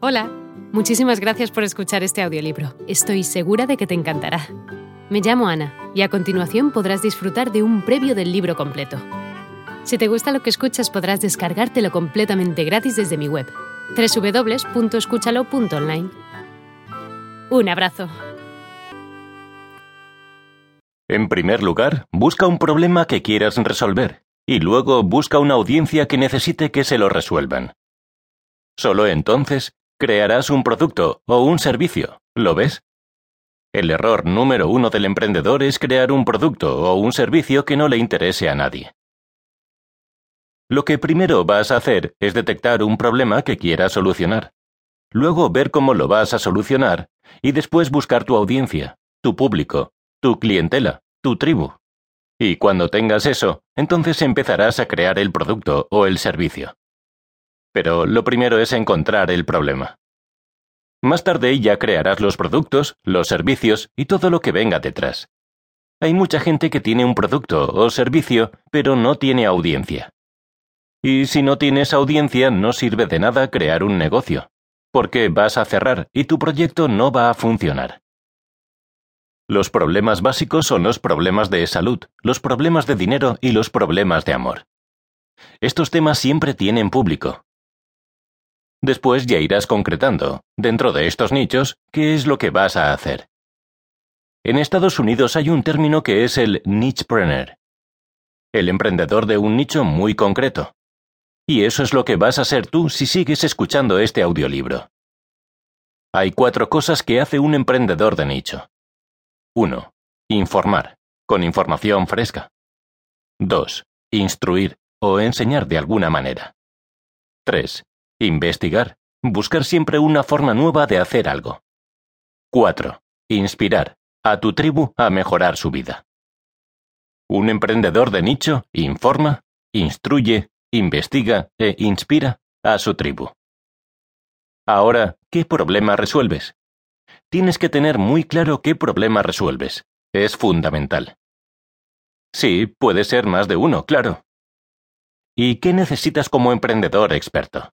Hola, muchísimas gracias por escuchar este audiolibro. Estoy segura de que te encantará. Me llamo Ana y a continuación podrás disfrutar de un previo del libro completo. Si te gusta lo que escuchas podrás descargártelo completamente gratis desde mi web, www.escúchalo.online. Un abrazo. En primer lugar, busca un problema que quieras resolver y luego busca una audiencia que necesite que se lo resuelvan. Solo entonces crearás un producto o un servicio, ¿lo ves? El error número uno del emprendedor es crear un producto o un servicio que no le interese a nadie. Lo que primero vas a hacer es detectar un problema que quieras solucionar, luego ver cómo lo vas a solucionar y después buscar tu audiencia, tu público, tu clientela, tu tribu. Y cuando tengas eso, entonces empezarás a crear el producto o el servicio pero lo primero es encontrar el problema. Más tarde ya crearás los productos, los servicios y todo lo que venga detrás. Hay mucha gente que tiene un producto o servicio, pero no tiene audiencia. Y si no tienes audiencia, no sirve de nada crear un negocio, porque vas a cerrar y tu proyecto no va a funcionar. Los problemas básicos son los problemas de salud, los problemas de dinero y los problemas de amor. Estos temas siempre tienen público, Después ya irás concretando, dentro de estos nichos, qué es lo que vas a hacer. En Estados Unidos hay un término que es el nichepreneur, el emprendedor de un nicho muy concreto. Y eso es lo que vas a ser tú si sigues escuchando este audiolibro. Hay cuatro cosas que hace un emprendedor de nicho. 1. Informar, con información fresca. 2. Instruir o enseñar de alguna manera. 3. Investigar. Buscar siempre una forma nueva de hacer algo. 4. Inspirar. A tu tribu a mejorar su vida. Un emprendedor de nicho informa, instruye, investiga e inspira a su tribu. Ahora, ¿qué problema resuelves? Tienes que tener muy claro qué problema resuelves. Es fundamental. Sí, puede ser más de uno, claro. ¿Y qué necesitas como emprendedor experto?